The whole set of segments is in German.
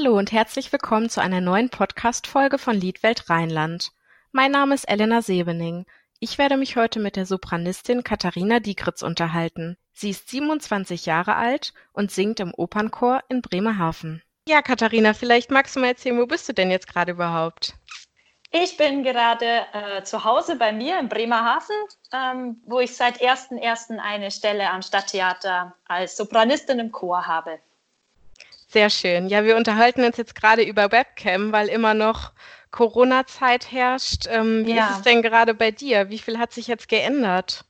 Hallo und herzlich willkommen zu einer neuen Podcast-Folge von Liedwelt Rheinland. Mein Name ist Elena Sebening. Ich werde mich heute mit der Sopranistin Katharina Diegritz unterhalten. Sie ist 27 Jahre alt und singt im Opernchor in Bremerhaven. Ja, Katharina, vielleicht magst du mal erzählen, wo bist du denn jetzt gerade überhaupt? Ich bin gerade äh, zu Hause bei mir in Bremerhaven, ähm, wo ich seit 1.1. eine Stelle am Stadttheater als Sopranistin im Chor habe. Sehr schön. Ja, wir unterhalten uns jetzt gerade über Webcam, weil immer noch Corona-Zeit herrscht. Ähm, wie ja. ist es denn gerade bei dir? Wie viel hat sich jetzt geändert?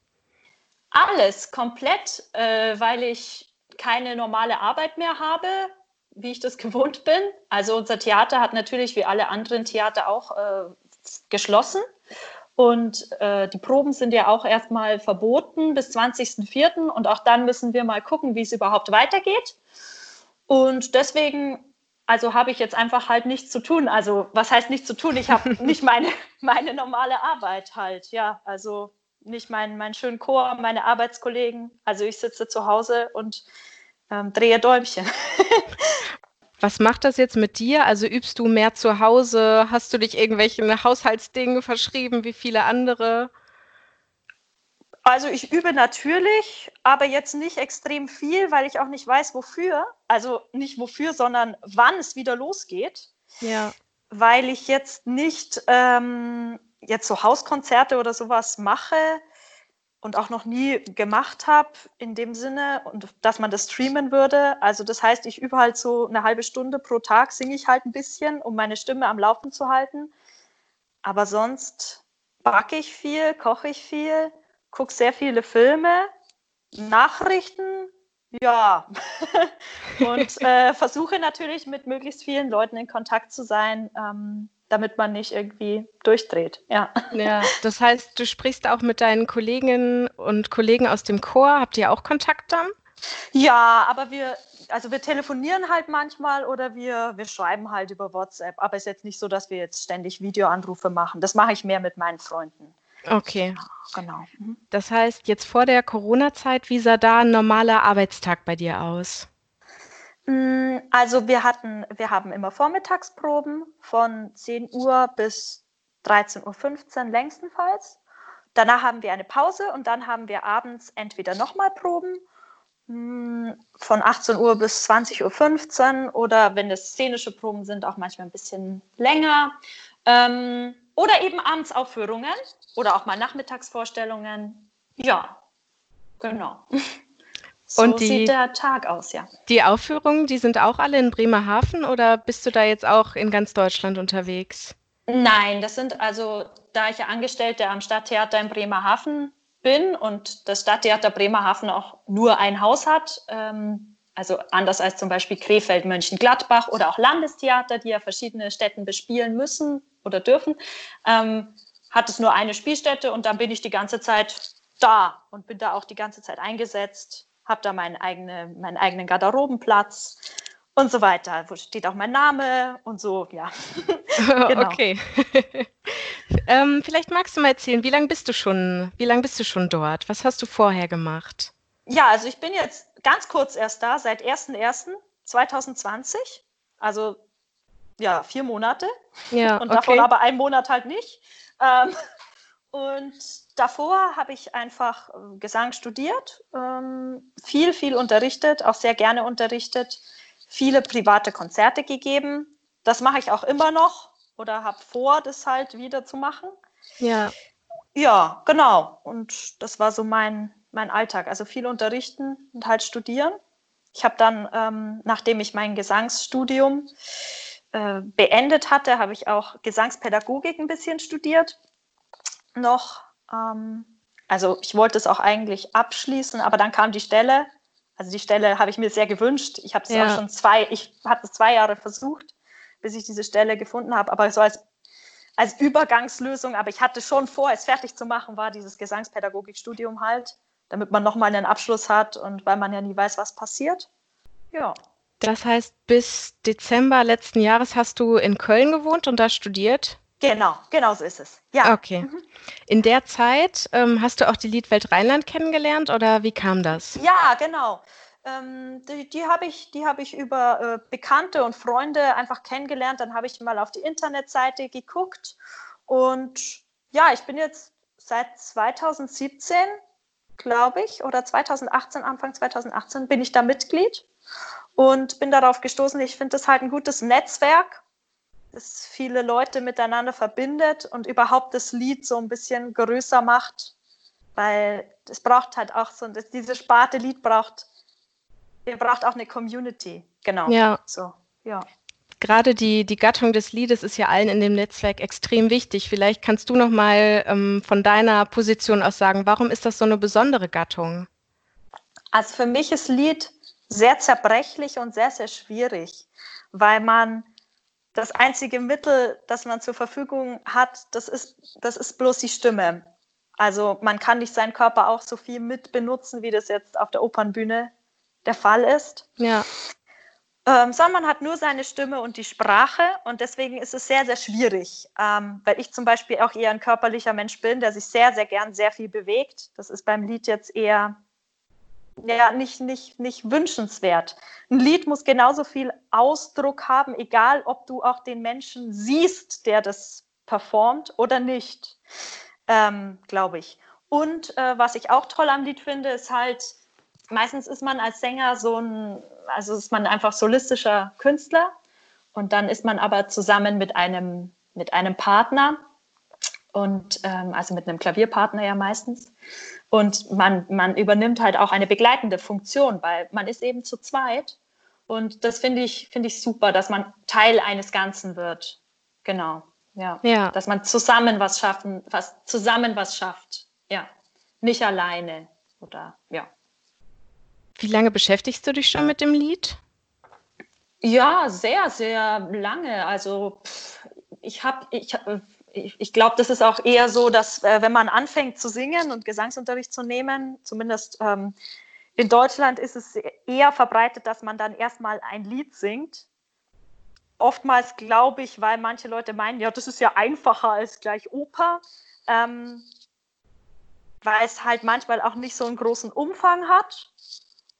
Alles, komplett, äh, weil ich keine normale Arbeit mehr habe, wie ich das gewohnt bin. Also unser Theater hat natürlich wie alle anderen Theater auch äh, geschlossen. Und äh, die Proben sind ja auch erstmal verboten bis 20.04. Und auch dann müssen wir mal gucken, wie es überhaupt weitergeht. Und deswegen, also habe ich jetzt einfach halt nichts zu tun. Also was heißt nichts zu tun? Ich habe nicht meine, meine normale Arbeit halt, ja. Also nicht meinen mein schönen Chor, meine Arbeitskollegen. Also ich sitze zu Hause und ähm, drehe Däumchen. Was macht das jetzt mit dir? Also übst du mehr zu Hause? Hast du dich irgendwelchen Haushaltsdingen verschrieben wie viele andere? Also ich übe natürlich, aber jetzt nicht extrem viel, weil ich auch nicht weiß, wofür. Also nicht wofür, sondern wann es wieder losgeht. Ja. Weil ich jetzt nicht ähm, jetzt so Hauskonzerte oder sowas mache und auch noch nie gemacht habe in dem Sinne und dass man das streamen würde. Also das heißt, ich übe halt so eine halbe Stunde pro Tag, singe ich halt ein bisschen, um meine Stimme am Laufen zu halten. Aber sonst backe ich viel, koche ich viel gucke sehr viele Filme, Nachrichten, ja. und äh, versuche natürlich mit möglichst vielen Leuten in Kontakt zu sein, ähm, damit man nicht irgendwie durchdreht. Ja. ja, das heißt, du sprichst auch mit deinen Kolleginnen und Kollegen aus dem Chor. Habt ihr auch Kontakt dann? Ja, aber wir, also wir telefonieren halt manchmal oder wir, wir schreiben halt über WhatsApp. Aber es ist jetzt nicht so, dass wir jetzt ständig Videoanrufe machen. Das mache ich mehr mit meinen Freunden. Okay. Genau. Mhm. Das heißt, jetzt vor der Corona-Zeit, wie sah da ein normaler Arbeitstag bei dir aus? Mm, also wir hatten, wir haben immer Vormittagsproben von 10 Uhr bis 13.15 Uhr längstenfalls. Danach haben wir eine Pause und dann haben wir abends entweder nochmal Proben mm, von 18 Uhr bis 20.15 Uhr oder wenn es szenische Proben sind, auch manchmal ein bisschen länger. Ähm, oder eben abends Aufführungen oder auch mal Nachmittagsvorstellungen. Ja, genau. So Und die, sieht der Tag aus, ja. Die Aufführungen, die sind auch alle in Bremerhaven oder bist du da jetzt auch in ganz Deutschland unterwegs? Nein, das sind also, da ich ja Angestellte am Stadttheater in Bremerhaven bin und das Stadttheater Bremerhaven auch nur ein Haus hat, ähm, also anders als zum Beispiel Krefeld, Mönchengladbach oder auch Landestheater, die ja verschiedene Städten bespielen müssen oder dürfen, ähm, hat es nur eine Spielstätte und dann bin ich die ganze Zeit da und bin da auch die ganze Zeit eingesetzt, habe da meinen, eigene, meinen eigenen Garderobenplatz und so weiter. Wo steht auch mein Name und so, ja. genau. Okay. ähm, vielleicht magst du mal erzählen, wie lange bist du schon, wie lange bist du schon dort? Was hast du vorher gemacht? Ja, also ich bin jetzt ganz kurz erst da, seit 1.1.2020. Also ja, vier Monate. Ja, und davon okay. aber einen Monat halt nicht. Ähm, und davor habe ich einfach äh, Gesang studiert, ähm, viel, viel unterrichtet, auch sehr gerne unterrichtet, viele private Konzerte gegeben. Das mache ich auch immer noch oder habe vor, das halt wieder zu machen. Ja. Ja, genau. Und das war so mein, mein Alltag. Also viel unterrichten und halt studieren. Ich habe dann, ähm, nachdem ich mein Gesangsstudium äh, beendet hatte, habe ich auch Gesangspädagogik ein bisschen studiert noch. Ähm, also ich wollte es auch eigentlich abschließen, aber dann kam die Stelle. Also die Stelle habe ich mir sehr gewünscht. Ich habe es ja. auch schon zwei, ich habe es zwei Jahre versucht, bis ich diese Stelle gefunden habe. Aber so als, als Übergangslösung, aber ich hatte schon vor, es fertig zu machen, war dieses Gesangspädagogikstudium halt, damit man nochmal einen Abschluss hat und weil man ja nie weiß, was passiert. Ja. Das heißt, bis Dezember letzten Jahres hast du in Köln gewohnt und da studiert? Genau, genau so ist es. Ja. Okay. Mhm. In der Zeit ähm, hast du auch die Liedwelt Rheinland kennengelernt oder wie kam das? Ja, genau. ähm, die, die habe ich, hab ich über äh, Bekannte und Freunde einfach kennengelernt. Dann habe ich mal auf die Internetseite geguckt. Und ja, ich bin jetzt seit 2017, glaube ich, oder 2018, Anfang 2018, bin ich da Mitglied und bin darauf gestoßen. Ich finde das halt ein gutes Netzwerk, das viele Leute miteinander verbindet und überhaupt das Lied so ein bisschen größer macht, weil es braucht halt auch so, diese Sparte Lied braucht ihr braucht auch eine Community. Genau. Ja. So, ja. Gerade die, die Gattung des Liedes ist ja allen in dem Netzwerk extrem wichtig. Vielleicht kannst du noch mal ähm, von deiner Position aus sagen, warum ist das so eine besondere Gattung? Also für mich ist Lied sehr zerbrechlich und sehr, sehr schwierig, weil man das einzige Mittel, das man zur Verfügung hat, das ist, das ist bloß die Stimme. Also man kann nicht seinen Körper auch so viel mit benutzen, wie das jetzt auf der Opernbühne der Fall ist. Ja. Ähm, sondern man hat nur seine Stimme und die Sprache und deswegen ist es sehr, sehr schwierig, ähm, weil ich zum Beispiel auch eher ein körperlicher Mensch bin, der sich sehr, sehr gern sehr viel bewegt. Das ist beim Lied jetzt eher ja, nicht, nicht, nicht wünschenswert. Ein Lied muss genauso viel Ausdruck haben, egal ob du auch den Menschen siehst, der das performt oder nicht, ähm, glaube ich. Und äh, was ich auch toll am Lied finde, ist halt, meistens ist man als Sänger so ein, also ist man einfach solistischer Künstler und dann ist man aber zusammen mit einem, mit einem Partner und ähm, also mit einem Klavierpartner ja meistens. Und man, man übernimmt halt auch eine begleitende Funktion, weil man ist eben zu zweit. Und das finde ich, finde ich super, dass man Teil eines Ganzen wird. Genau. Ja. ja. Dass man zusammen was schaffen, was zusammen was schafft. Ja. Nicht alleine. Oder ja. Wie lange beschäftigst du dich schon mit dem Lied? Ja, sehr, sehr lange. Also ich habe, ich, ich, ich glaube, das ist auch eher so, dass äh, wenn man anfängt zu singen und Gesangsunterricht zu nehmen, zumindest ähm, in Deutschland ist es eher verbreitet, dass man dann erstmal ein Lied singt. Oftmals glaube ich, weil manche Leute meinen, ja, das ist ja einfacher als gleich Oper, ähm, weil es halt manchmal auch nicht so einen großen Umfang hat.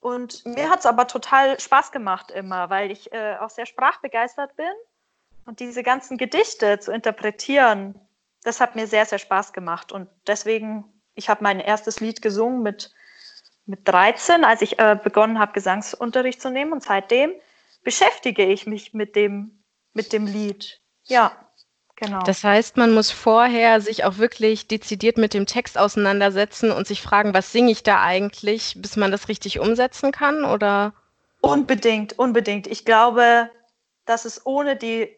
Und mir hat es aber total Spaß gemacht immer, weil ich äh, auch sehr sprachbegeistert bin. Und diese ganzen Gedichte zu interpretieren, das hat mir sehr, sehr Spaß gemacht. Und deswegen, ich habe mein erstes Lied gesungen mit, mit 13, als ich äh, begonnen habe, Gesangsunterricht zu nehmen. Und seitdem beschäftige ich mich mit dem, mit dem Lied. Ja. Genau. Das heißt, man muss vorher sich auch wirklich dezidiert mit dem Text auseinandersetzen und sich fragen, was singe ich da eigentlich, bis man das richtig umsetzen kann, oder? Unbedingt, unbedingt. Ich glaube, dass es ohne die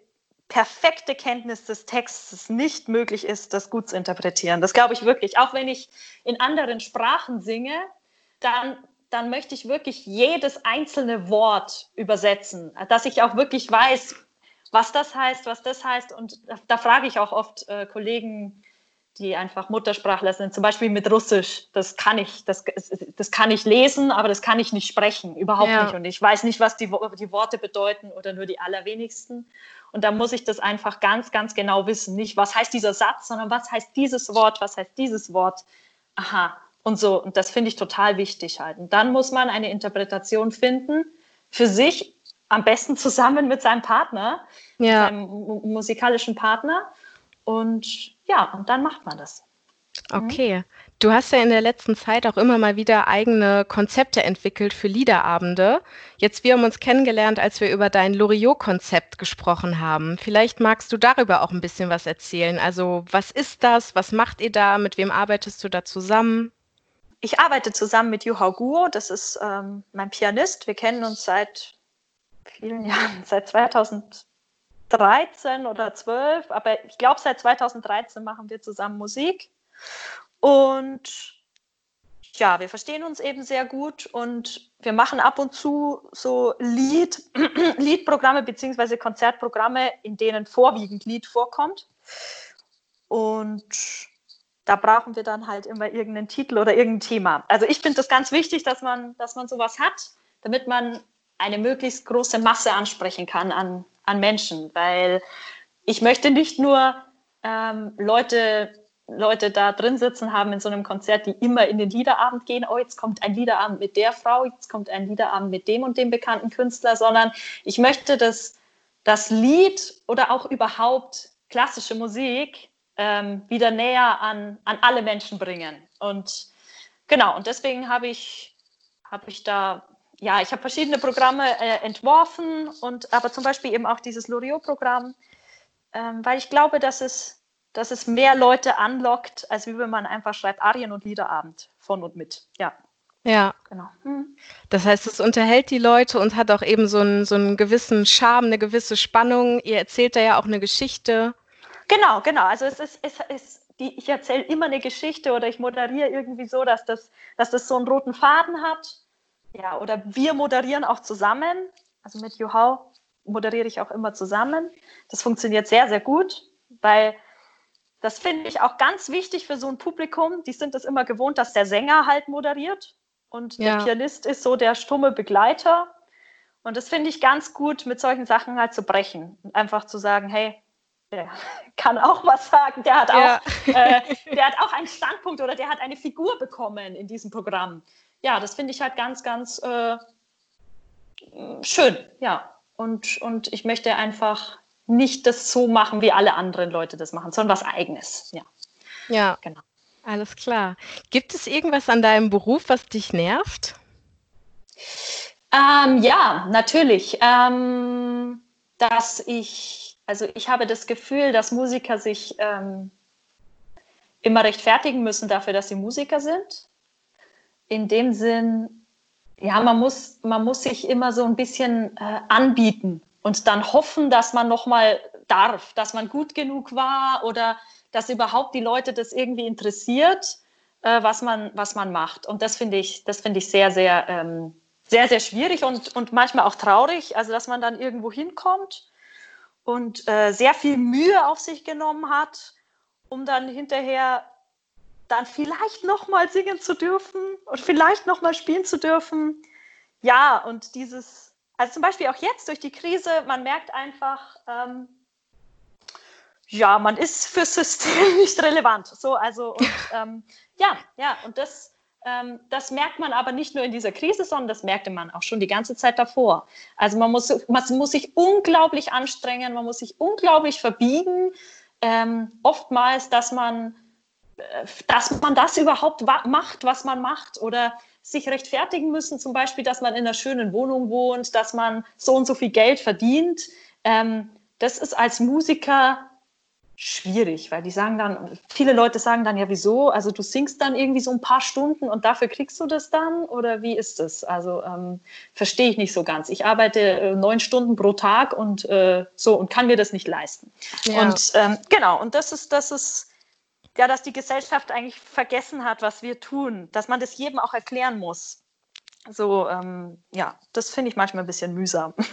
perfekte Kenntnis des Textes nicht möglich ist, das gut zu interpretieren. Das glaube ich wirklich. Auch wenn ich in anderen Sprachen singe, dann, dann möchte ich wirklich jedes einzelne Wort übersetzen, dass ich auch wirklich weiß, was das heißt, was das heißt. Und da, da frage ich auch oft äh, Kollegen, die einfach Muttersprachler sind, zum Beispiel mit Russisch. Das kann ich, das, das kann ich lesen, aber das kann ich nicht sprechen, überhaupt ja. nicht. Und ich weiß nicht, was die, die Worte bedeuten oder nur die allerwenigsten. Und da muss ich das einfach ganz, ganz genau wissen. Nicht, was heißt dieser Satz, sondern was heißt dieses Wort, was heißt dieses Wort. Aha. Und so, und das finde ich total wichtig halt. Und dann muss man eine Interpretation finden für sich am besten zusammen mit seinem Partner, ja. seinem musikalischen Partner. Und ja, und dann macht man das. Mhm. Okay. Du hast ja in der letzten Zeit auch immer mal wieder eigene Konzepte entwickelt für Liederabende. Jetzt wir haben uns kennengelernt, als wir über dein Loriot-Konzept gesprochen haben. Vielleicht magst du darüber auch ein bisschen was erzählen. Also was ist das? Was macht ihr da? Mit wem arbeitest du da zusammen? Ich arbeite zusammen mit Juhao Guo. Das ist ähm, mein Pianist. Wir kennen uns seit vielen Jahren, seit 2013 oder 12, aber ich glaube, seit 2013 machen wir zusammen Musik. Und ja, wir verstehen uns eben sehr gut und wir machen ab und zu so Lied, Liedprogramme bzw. Konzertprogramme, in denen vorwiegend Lied vorkommt. Und da brauchen wir dann halt immer irgendeinen Titel oder irgendein Thema. Also ich finde das ganz wichtig, dass man, dass man sowas hat, damit man eine möglichst große Masse ansprechen kann an, an Menschen, weil ich möchte nicht nur ähm, Leute Leute da drin sitzen haben in so einem Konzert, die immer in den Liederabend gehen. Oh, jetzt kommt ein Liederabend mit der Frau, jetzt kommt ein Liederabend mit dem und dem bekannten Künstler, sondern ich möchte, dass das Lied oder auch überhaupt klassische Musik ähm, wieder näher an, an alle Menschen bringen. Und genau, und deswegen habe ich, habe ich da ja, ich habe verschiedene Programme äh, entworfen und aber zum Beispiel eben auch dieses Loriot-Programm, ähm, weil ich glaube, dass es, dass es mehr Leute anlockt, als wie wenn man einfach schreibt Arien- und Liederabend von und mit. Ja. Ja. Genau. Hm. Das heißt, es unterhält die Leute und hat auch eben so einen, so einen gewissen Charme, eine gewisse Spannung. Ihr erzählt da ja auch eine Geschichte. Genau, genau. Also es ist, es ist die, ich erzähle immer eine Geschichte oder ich moderiere irgendwie so, dass das, dass das so einen roten Faden hat ja, oder wir moderieren auch zusammen. Also mit Johau moderiere ich auch immer zusammen. Das funktioniert sehr, sehr gut, weil das finde ich auch ganz wichtig für so ein Publikum. Die sind es immer gewohnt, dass der Sänger halt moderiert und ja. der Pianist ist so der stumme Begleiter. Und das finde ich ganz gut, mit solchen Sachen halt zu brechen und einfach zu sagen, hey, der kann auch was sagen, der hat, ja. auch, äh, der hat auch einen Standpunkt oder der hat eine Figur bekommen in diesem Programm ja, das finde ich halt ganz, ganz äh, schön, ja. Und, und ich möchte einfach nicht das so machen, wie alle anderen Leute das machen, sondern was Eigenes, ja. Ja, genau. Alles klar. Gibt es irgendwas an deinem Beruf, was dich nervt? Ähm, ja, natürlich. Ähm, dass ich, also ich habe das Gefühl, dass Musiker sich ähm, immer rechtfertigen müssen dafür, dass sie Musiker sind in dem Sinn, ja, man muss, man muss sich immer so ein bisschen äh, anbieten und dann hoffen, dass man nochmal darf, dass man gut genug war oder dass überhaupt die Leute das irgendwie interessiert, äh, was, man, was man macht. Und das finde ich, das finde ich sehr, sehr, ähm, sehr, sehr schwierig und, und manchmal auch traurig, also dass man dann irgendwo hinkommt und äh, sehr viel Mühe auf sich genommen hat, um dann hinterher dann vielleicht nochmal singen zu dürfen und vielleicht nochmal spielen zu dürfen. Ja, und dieses, also zum Beispiel auch jetzt durch die Krise, man merkt einfach, ähm, ja, man ist fürs System nicht relevant. So, also, und, ähm, ja, ja, und das, ähm, das merkt man aber nicht nur in dieser Krise, sondern das merkte man auch schon die ganze Zeit davor. Also man muss, man muss sich unglaublich anstrengen, man muss sich unglaublich verbiegen. Ähm, oftmals, dass man dass man das überhaupt macht, was man macht oder sich rechtfertigen müssen, zum Beispiel, dass man in einer schönen Wohnung wohnt, dass man so und so viel Geld verdient. Ähm, das ist als Musiker schwierig, weil die sagen dann, viele Leute sagen dann, ja, wieso? Also du singst dann irgendwie so ein paar Stunden und dafür kriegst du das dann? Oder wie ist das? Also ähm, verstehe ich nicht so ganz. Ich arbeite äh, neun Stunden pro Tag und äh, so und kann mir das nicht leisten. Ja. Und ähm, genau, und das ist, das ist, ja, dass die Gesellschaft eigentlich vergessen hat, was wir tun, dass man das jedem auch erklären muss. So, ähm, ja, das finde ich manchmal ein bisschen mühsam.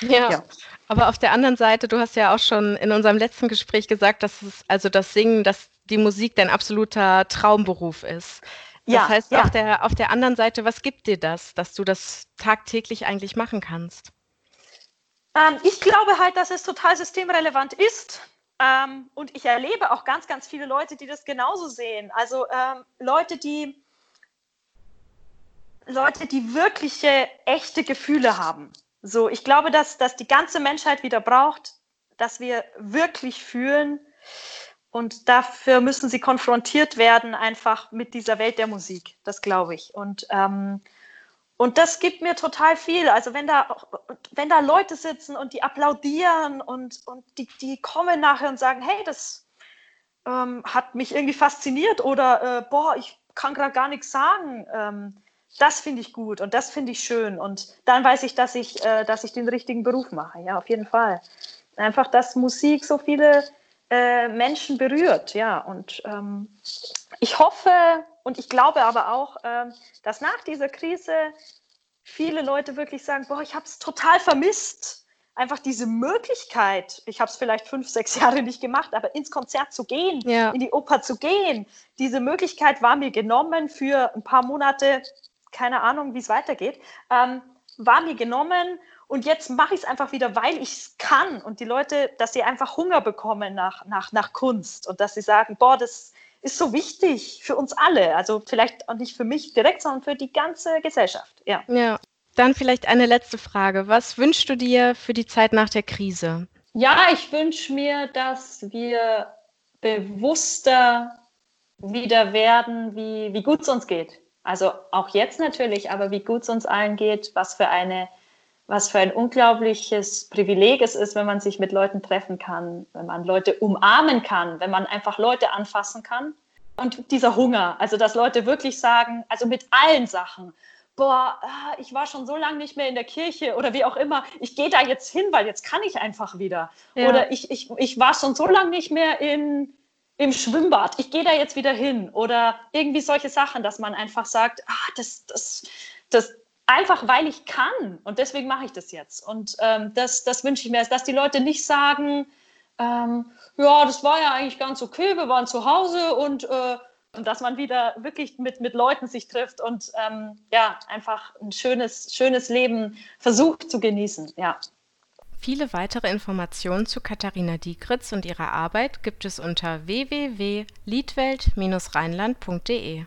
Ja, ja, aber auf der anderen Seite, du hast ja auch schon in unserem letzten Gespräch gesagt, dass es, also das Singen, dass die Musik dein absoluter Traumberuf ist. Das ja, heißt, ja. Auf, der, auf der anderen Seite, was gibt dir das, dass du das tagtäglich eigentlich machen kannst? Ähm, ich glaube halt, dass es total systemrelevant ist ähm, und ich erlebe auch ganz, ganz viele Leute, die das genauso sehen. Also ähm, Leute, die Leute, die wirkliche, echte Gefühle haben. So, ich glaube, dass, dass die ganze Menschheit wieder braucht, dass wir wirklich fühlen. Und dafür müssen sie konfrontiert werden, einfach mit dieser Welt der Musik. Das glaube ich. Und ähm, und das gibt mir total viel. Also wenn da, wenn da Leute sitzen und die applaudieren und, und die, die kommen nachher und sagen, hey, das ähm, hat mich irgendwie fasziniert oder äh, boah, ich kann gerade gar nichts sagen. Ähm, das finde ich gut und das finde ich schön. Und dann weiß ich, dass ich, äh, dass ich den richtigen Beruf mache. Ja, auf jeden Fall. Einfach, dass Musik so viele äh, Menschen berührt. Ja, und ähm, ich hoffe, und ich glaube aber auch, ähm, dass nach dieser Krise viele Leute wirklich sagen, boah, ich habe es total vermisst. Einfach diese Möglichkeit, ich habe es vielleicht fünf, sechs Jahre nicht gemacht, aber ins Konzert zu gehen, ja. in die Oper zu gehen, diese Möglichkeit war mir genommen für ein paar Monate, keine Ahnung, wie es weitergeht, ähm, war mir genommen und jetzt mache ich es einfach wieder, weil ich es kann und die Leute, dass sie einfach Hunger bekommen nach, nach, nach Kunst und dass sie sagen, boah, das ist so wichtig für uns alle. Also vielleicht auch nicht für mich direkt, sondern für die ganze Gesellschaft. Ja. Ja. Dann vielleicht eine letzte Frage. Was wünschst du dir für die Zeit nach der Krise? Ja, ich wünsche mir, dass wir bewusster wieder werden, wie, wie gut es uns geht. Also auch jetzt natürlich, aber wie gut es uns allen geht, was für eine was für ein unglaubliches Privileg es ist, wenn man sich mit Leuten treffen kann, wenn man Leute umarmen kann, wenn man einfach Leute anfassen kann. Und dieser Hunger, also dass Leute wirklich sagen, also mit allen Sachen, boah, ah, ich war schon so lange nicht mehr in der Kirche oder wie auch immer, ich gehe da jetzt hin, weil jetzt kann ich einfach wieder. Ja. Oder ich, ich, ich war schon so lange nicht mehr in, im Schwimmbad, ich gehe da jetzt wieder hin. Oder irgendwie solche Sachen, dass man einfach sagt, ah, das, das, das, einfach weil ich kann und deswegen mache ich das jetzt. Und ähm, das, das wünsche ich mir, dass die Leute nicht sagen, ähm, ja, das war ja eigentlich ganz okay, wir waren zu Hause und äh, dass man wieder wirklich mit, mit Leuten sich trifft und ähm, ja, einfach ein schönes, schönes Leben versucht zu genießen. Ja. Viele weitere Informationen zu Katharina Diegritz und ihrer Arbeit gibt es unter www.liedwelt-rheinland.de.